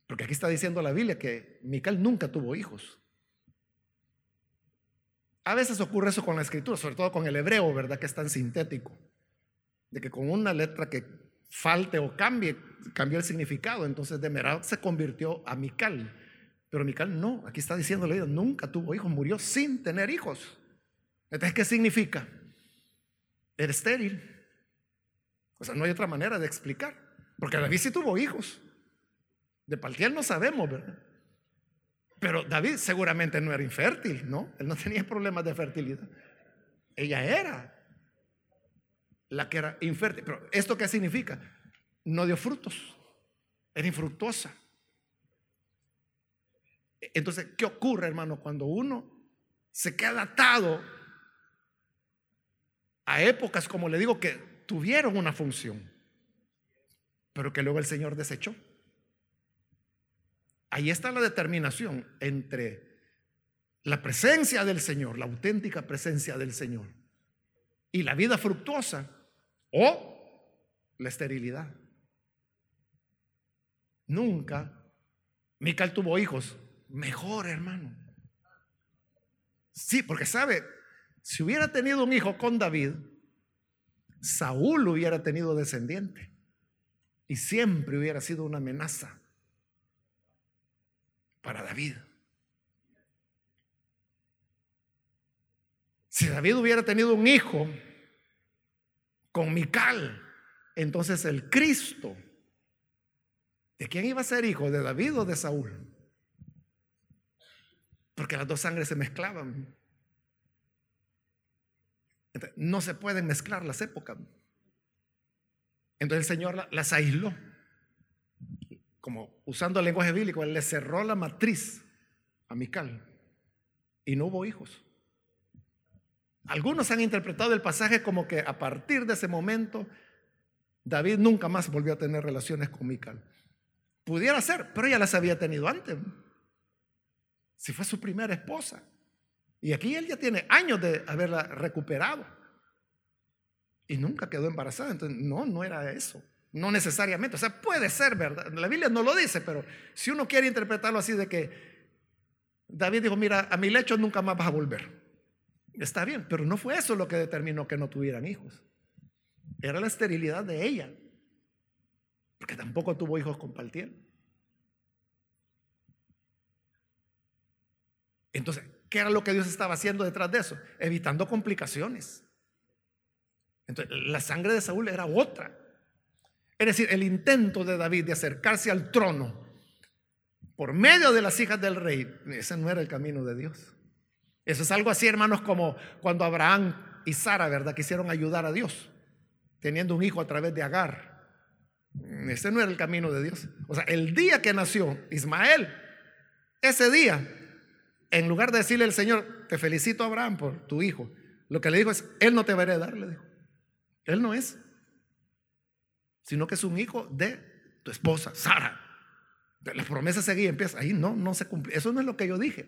Speaker 1: Porque aquí está diciendo la Biblia que Mical nunca tuvo hijos. A veces ocurre eso con la escritura, sobre todo con el hebreo, ¿verdad? Que es tan sintético. De que con una letra que falte o cambie, cambió el significado. Entonces de Merab se convirtió a Mical. Pero Mical no, aquí está diciendo la nunca tuvo hijos, murió sin tener hijos. Entonces, ¿qué significa? Era estéril. O sea, no hay otra manera de explicar. Porque David sí tuvo hijos. De Paltiel no sabemos, ¿verdad? Pero David seguramente no era infértil, ¿no? Él no tenía problemas de fertilidad. Ella era la que era infértil. Pero ¿esto qué significa? No dio frutos. Era infructuosa. Entonces, ¿qué ocurre, hermano, cuando uno se queda atado a épocas, como le digo, que tuvieron una función, pero que luego el Señor desechó? Ahí está la determinación entre la presencia del Señor, la auténtica presencia del Señor, y la vida fructuosa o la esterilidad. Nunca Mical tuvo hijos, mejor, hermano. Sí, porque sabe, si hubiera tenido un hijo con David, Saúl hubiera tenido descendiente y siempre hubiera sido una amenaza para David. Si David hubiera tenido un hijo con Mical, entonces el Cristo, ¿de quién iba a ser hijo? ¿De David o de Saúl? Porque las dos sangres se mezclaban. no se pueden mezclar las épocas. Entonces el Señor las aisló. Como usando el lenguaje bíblico, Él le cerró la matriz a Mical. Y no hubo hijos. Algunos han interpretado el pasaje como que a partir de ese momento David nunca más volvió a tener relaciones con Mical. Pudiera ser, pero ella las había tenido antes. Si fue su primera esposa. Y aquí él ya tiene años de haberla recuperado. Y nunca quedó embarazada. Entonces, no, no era eso. No necesariamente, o sea, puede ser verdad. La Biblia no lo dice, pero si uno quiere interpretarlo así de que David dijo, mira, a mi lecho nunca más vas a volver. Está bien, pero no fue eso lo que determinó que no tuvieran hijos. Era la esterilidad de ella, porque tampoco tuvo hijos con Paltiel. Entonces, ¿qué era lo que Dios estaba haciendo detrás de eso? Evitando complicaciones. Entonces, la sangre de Saúl era otra. Es decir, el intento de David de acercarse al trono por medio de las hijas del rey, ese no era el camino de Dios. Eso es algo así, hermanos, como cuando Abraham y Sara, ¿verdad?, quisieron ayudar a Dios, teniendo un hijo a través de Agar. Ese no era el camino de Dios. O sea, el día que nació Ismael, ese día, en lugar de decirle al Señor, te felicito Abraham por tu hijo, lo que le dijo es, él no te va a heredar, le dijo. Él no es sino que es un hijo de tu esposa, Sara. La promesa seguía, empieza. Ahí no, no se cumplió. Eso no es lo que yo dije.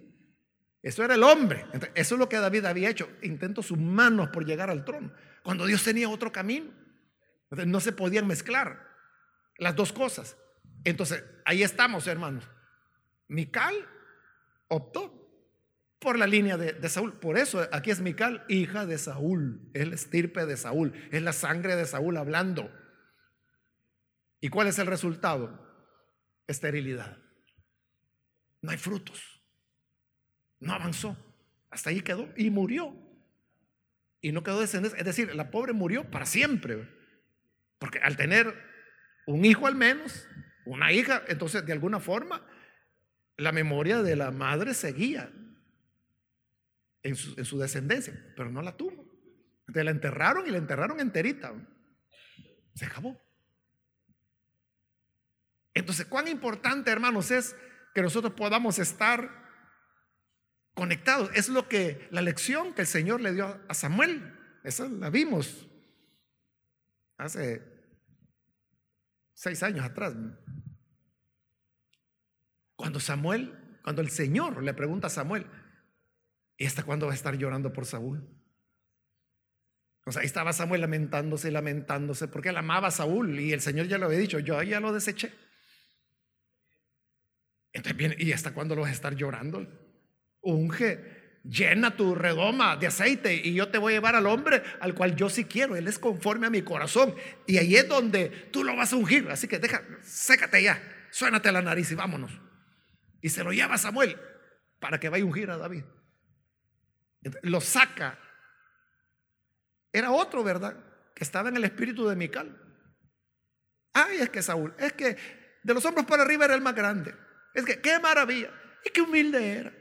Speaker 1: Eso era el hombre. eso es lo que David había hecho. Intentos humanos por llegar al trono. Cuando Dios tenía otro camino. No se podían mezclar las dos cosas. Entonces, ahí estamos, hermanos. Mical optó por la línea de, Saúl. Por eso aquí es Mical, hija de Saúl. Es la estirpe de Saúl. Es la sangre de Saúl hablando. ¿Y cuál es el resultado? Esterilidad. No hay frutos. No avanzó. Hasta ahí quedó y murió. Y no quedó descendencia. Es decir, la pobre murió para siempre. Porque al tener un hijo al menos, una hija, entonces de alguna forma la memoria de la madre seguía en su, en su descendencia, pero no la tuvo. Entonces la enterraron y la enterraron enterita. Se acabó. Entonces, cuán importante, hermanos, es que nosotros podamos estar conectados. Es lo que la lección que el Señor le dio a Samuel. Esa la vimos hace seis años atrás. Cuando Samuel, cuando el Señor le pregunta a Samuel, ¿y hasta cuándo va a estar llorando por Saúl? O sea, ahí estaba Samuel lamentándose, lamentándose, porque él amaba a Saúl y el Señor ya lo había dicho, yo ya lo deseché. Entonces viene, ¿y hasta cuándo lo vas a estar llorando? Unge, llena tu redoma de aceite y yo te voy a llevar al hombre al cual yo sí quiero. Él es conforme a mi corazón. Y ahí es donde tú lo vas a ungir. Así que deja, sécate ya, suénate la nariz y vámonos. Y se lo lleva Samuel para que vaya a ungir a David. Lo saca. Era otro, ¿verdad? Que estaba en el espíritu de Mical. Ay, es que Saúl, es que de los hombros para arriba era el más grande. Es que qué maravilla. Y qué humilde era.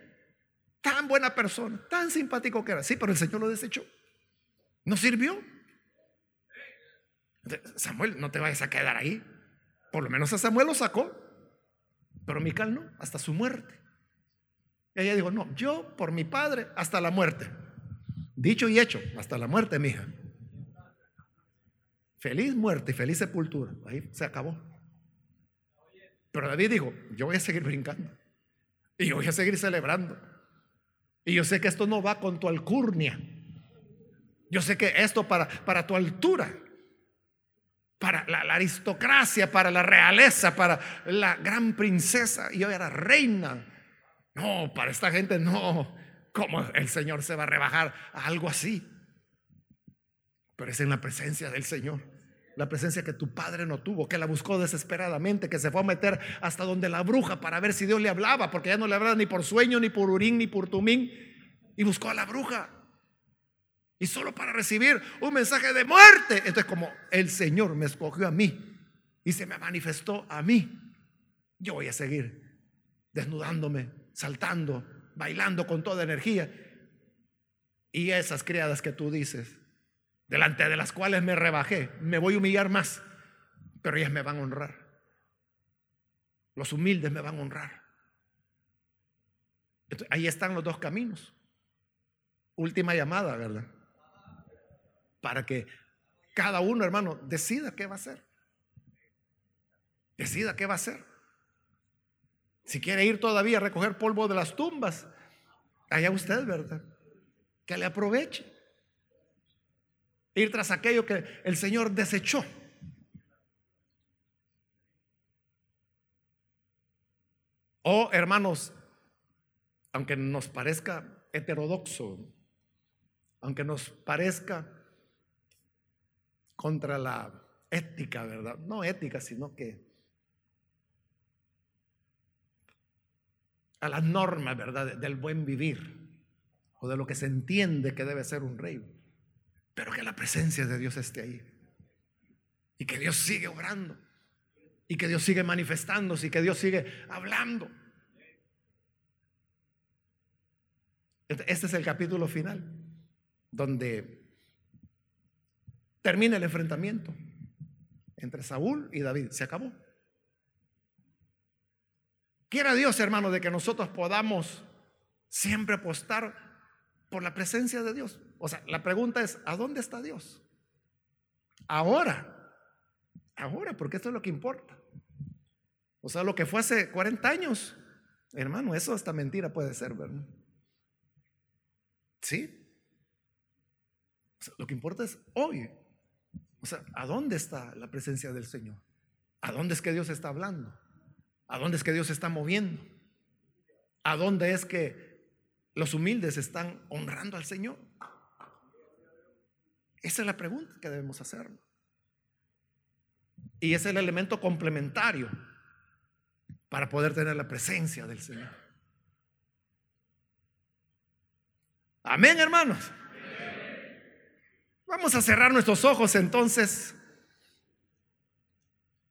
Speaker 1: Tan buena persona, tan simpático que era. Sí, pero el Señor lo desechó. No sirvió. Samuel, no te vayas a quedar ahí. Por lo menos a Samuel lo sacó. Pero Mical no, hasta su muerte. Ella dijo, no, yo por mi padre hasta la muerte. Dicho y hecho, hasta la muerte, mija. Feliz muerte y feliz sepultura. Ahí se acabó. Pero David dijo, yo voy a seguir brincando. Y yo voy a seguir celebrando. Y yo sé que esto no va con tu alcurnia. Yo sé que esto para, para tu altura, para la, aristocracia, para la realeza, para la gran princesa. Y yo era reina. No, para esta gente no. ¿Cómo el Señor se va a rebajar a algo así? Pero es en la presencia del Señor la presencia que tu padre no tuvo, que la buscó desesperadamente, que se fue a meter hasta donde la bruja para ver si Dios le hablaba, porque ya no le hablaba ni por sueño, ni por urín, ni por tumín, y buscó a la bruja. Y solo para recibir un mensaje de muerte. Entonces, como el Señor me escogió a mí y se me manifestó a mí, yo voy a seguir desnudándome, saltando, bailando con toda energía. Y esas criadas que tú dices, delante de las cuales me rebajé, me voy a humillar más, pero ellas me van a honrar. Los humildes me van a honrar. ahí están los dos caminos. Última llamada, ¿verdad? Para que cada uno, hermano, decida qué va a hacer. Decida qué va a hacer. Si quiere ir todavía a recoger polvo de las tumbas, allá usted, ¿verdad? Que le aproveche. Ir tras aquello que el Señor desechó. O, hermanos, aunque nos parezca heterodoxo, aunque nos parezca contra la ética, ¿verdad? No ética, sino que a las normas, ¿verdad? Del buen vivir o de lo que se entiende que debe ser un rey. Pero que la presencia de Dios esté ahí. Y que Dios sigue obrando. Y que Dios sigue manifestándose y que Dios sigue hablando. Este, este es el capítulo final, donde termina el enfrentamiento entre Saúl y David. Se acabó. Quiera Dios, hermano, de que nosotros podamos siempre apostar por la presencia de Dios. O sea, la pregunta es, ¿a dónde está Dios? Ahora. Ahora, porque esto es lo que importa. O sea, lo que fue hace 40 años, hermano, eso hasta mentira puede ser, ¿verdad? ¿Sí? lo que importa es hoy. O sea, ¿a dónde está la presencia del Señor? ¿A dónde es que Dios está hablando? ¿A dónde es que Dios está moviendo? ¿A dónde es que los humildes están honrando al Señor? Esa es la pregunta que debemos hacer. Y es el elemento complementario para poder tener la presencia del Señor. Amén, hermanos. Vamos a cerrar nuestros ojos entonces.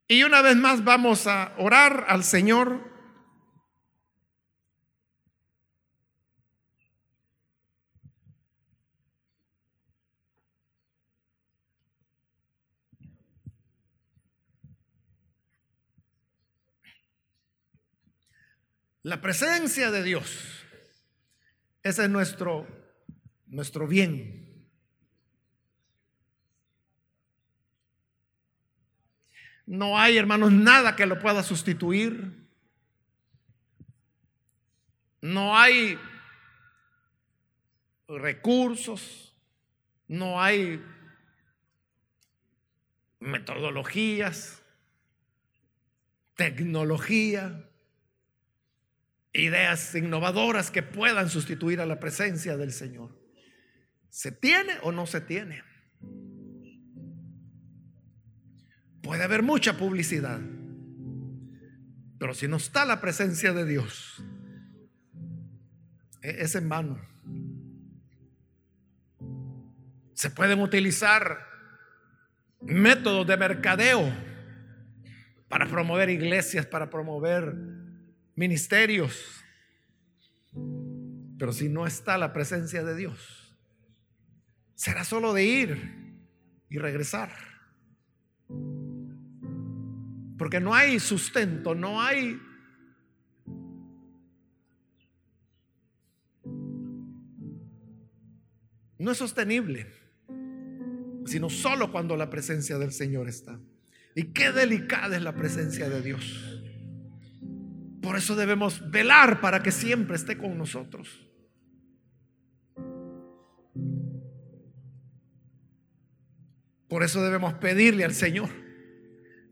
Speaker 1: Y una vez más vamos a orar al Señor. La presencia de Dios. Ese es nuestro, nuestro bien. No hay, hermanos, nada que lo pueda sustituir. No hay recursos, no hay metodologías, tecnología, ideas innovadoras que puedan sustituir a la presencia del Señor. ¿Se tiene o no se tiene? Puede haber mucha publicidad, pero si no está la presencia de Dios, e-, es en vano. Se pueden utilizar métodos de mercadeo para promover iglesias, para promover ministerios. Pero si no está la presencia de Dios, será solo de ir y regresar. Porque no hay sustento, no hay... No es sostenible, sino solo cuando la presencia del Señor está. Y qué delicada es la presencia de Dios. Por eso debemos velar para que siempre esté con nosotros. Por eso debemos pedirle al Señor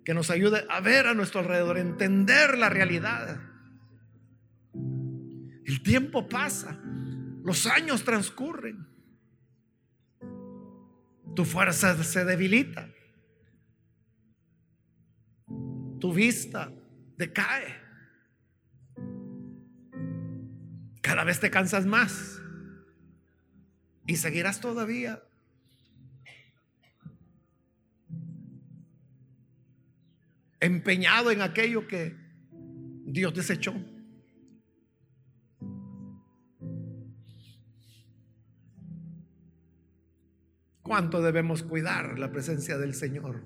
Speaker 1: que nos ayude a ver a nuestro alrededor, entender la realidad. El tiempo pasa, los años transcurren, tu fuerza se debilita, tu vista decae, cada vez te cansas más y seguirás todavía empeñado en aquello que Dios desechó. ¿Cuánto debemos cuidar la presencia del Señor?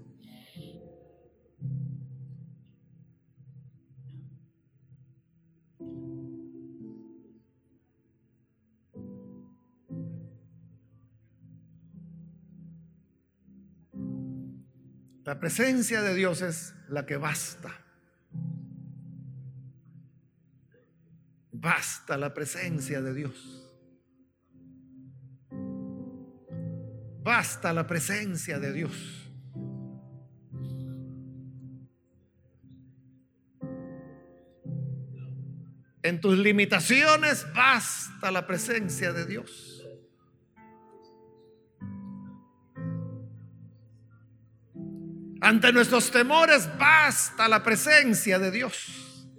Speaker 1: La presencia de Dios es la que basta. Basta la presencia de Dios. Basta la presencia de Dios. En tus limitaciones basta la presencia de Dios. Ante nuestros temores basta la presencia de Dios.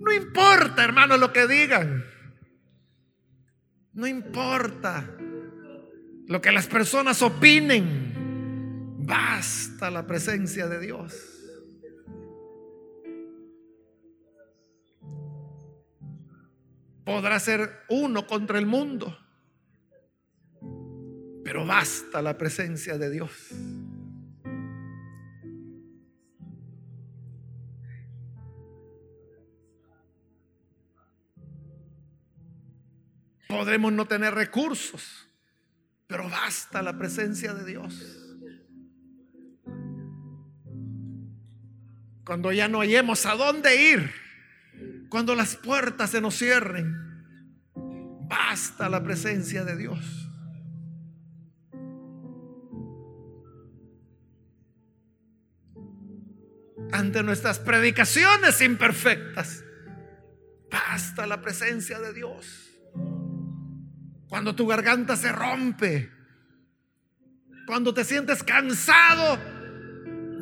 Speaker 1: No importa, hermano, lo que digan. No importa lo que las personas opinen. Basta la presencia de Dios. Podrá ser uno contra el mundo, pero basta la presencia de Dios. Podremos no tener recursos, pero basta la presencia de Dios. Cuando ya no hayamos a dónde ir, cuando las puertas se nos cierren, basta la presencia de Dios. Ante nuestras predicaciones imperfectas, basta la presencia de Dios. Cuando tu garganta se rompe, cuando te sientes cansado,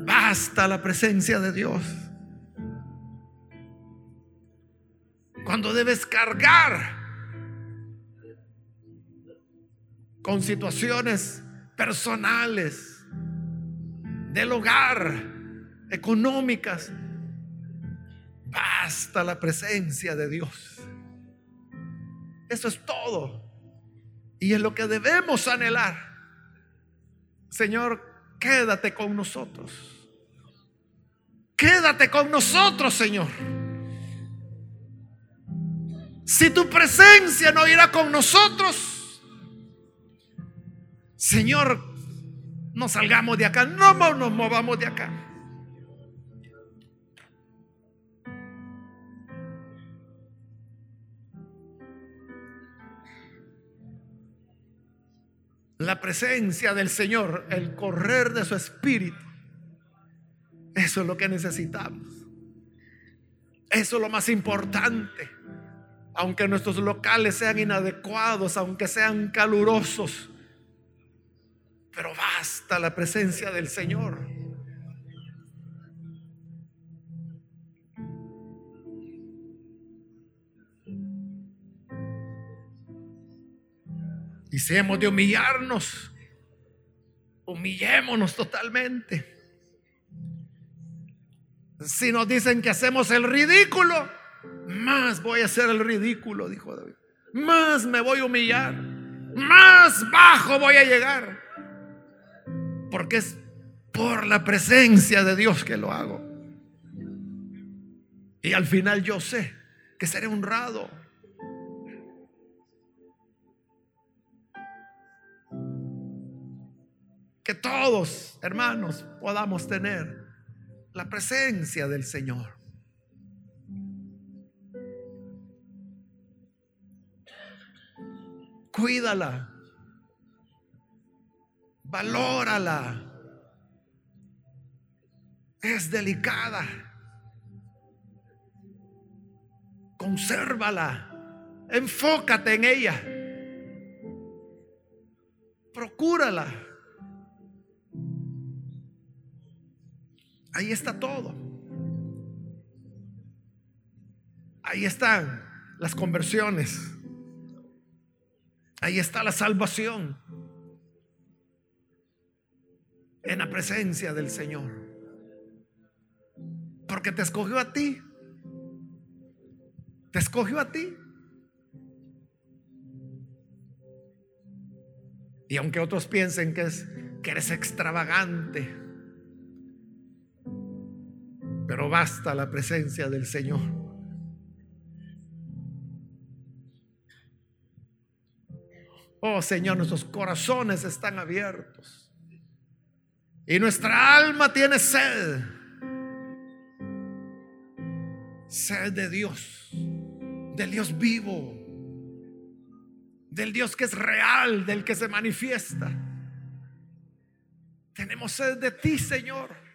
Speaker 1: basta la presencia de Dios. Cuando debes cargar con situaciones personales, del hogar, económicas, basta la presencia de Dios. Eso es todo. Y es lo que debemos anhelar. Señor, quédate con nosotros. Quédate con nosotros, Señor. Si tu presencia no irá con nosotros, Señor, no salgamos de acá, no nos movamos de acá. La presencia del Señor, el correr de su espíritu. Eso es lo que necesitamos. Eso es lo más importante. Aunque nuestros locales sean inadecuados, aunque sean calurosos, pero basta la presencia del Señor. Si hemos de humillarnos, humillémonos totalmente. Si nos dicen que hacemos el ridículo, más voy a hacer el ridículo, dijo David. Más me voy a humillar, más bajo voy a llegar. Porque es por la presencia de Dios que lo hago. Y al final yo sé que seré honrado que todos, hermanos, podamos tener la presencia del Señor. Cuídala. Valórala. Es delicada. Consérvala. Enfócate en ella. Procúrala. Ahí está todo. Ahí están las conversiones. Ahí está la salvación. En la presencia del Señor. Porque te escogió a ti. Te escogió a ti. Y aunque otros piensen que, es, que eres extravagante, pero basta la presencia del Señor. Oh Señor, nuestros corazones están abiertos. Y nuestra alma tiene sed. Sed de Dios. Del Dios vivo. Del Dios que es real, del que se manifiesta. Tenemos sed de ti, Señor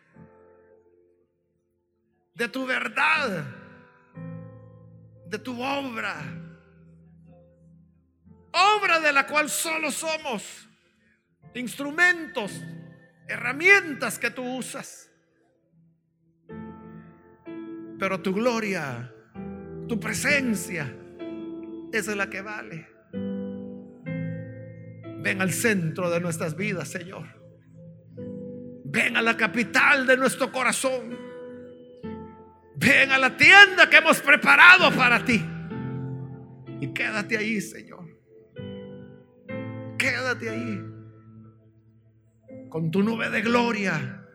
Speaker 1: de tu verdad. de tu obra. Obra de la cual solo somos instrumentos, herramientas que tú usas. Pero tu gloria, tu presencia, esa es la que vale. Ven al centro de nuestras vidas, Señor. Ven a la capital de nuestro corazón. Ven a la tienda que hemos preparado para ti. Y quédate ahí, Señor. Quédate ahí. Con tu nube de gloria.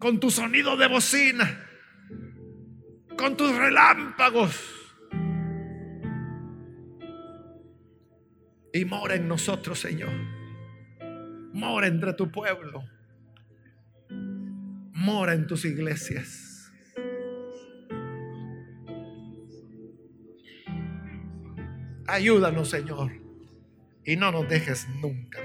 Speaker 1: Con tu sonido de bocina. Con tus relámpagos. Y mora en nosotros, Señor. Mora entre tu pueblo. Mora en tus iglesias. Ayúdanos, Señor. Y no nos dejes nunca.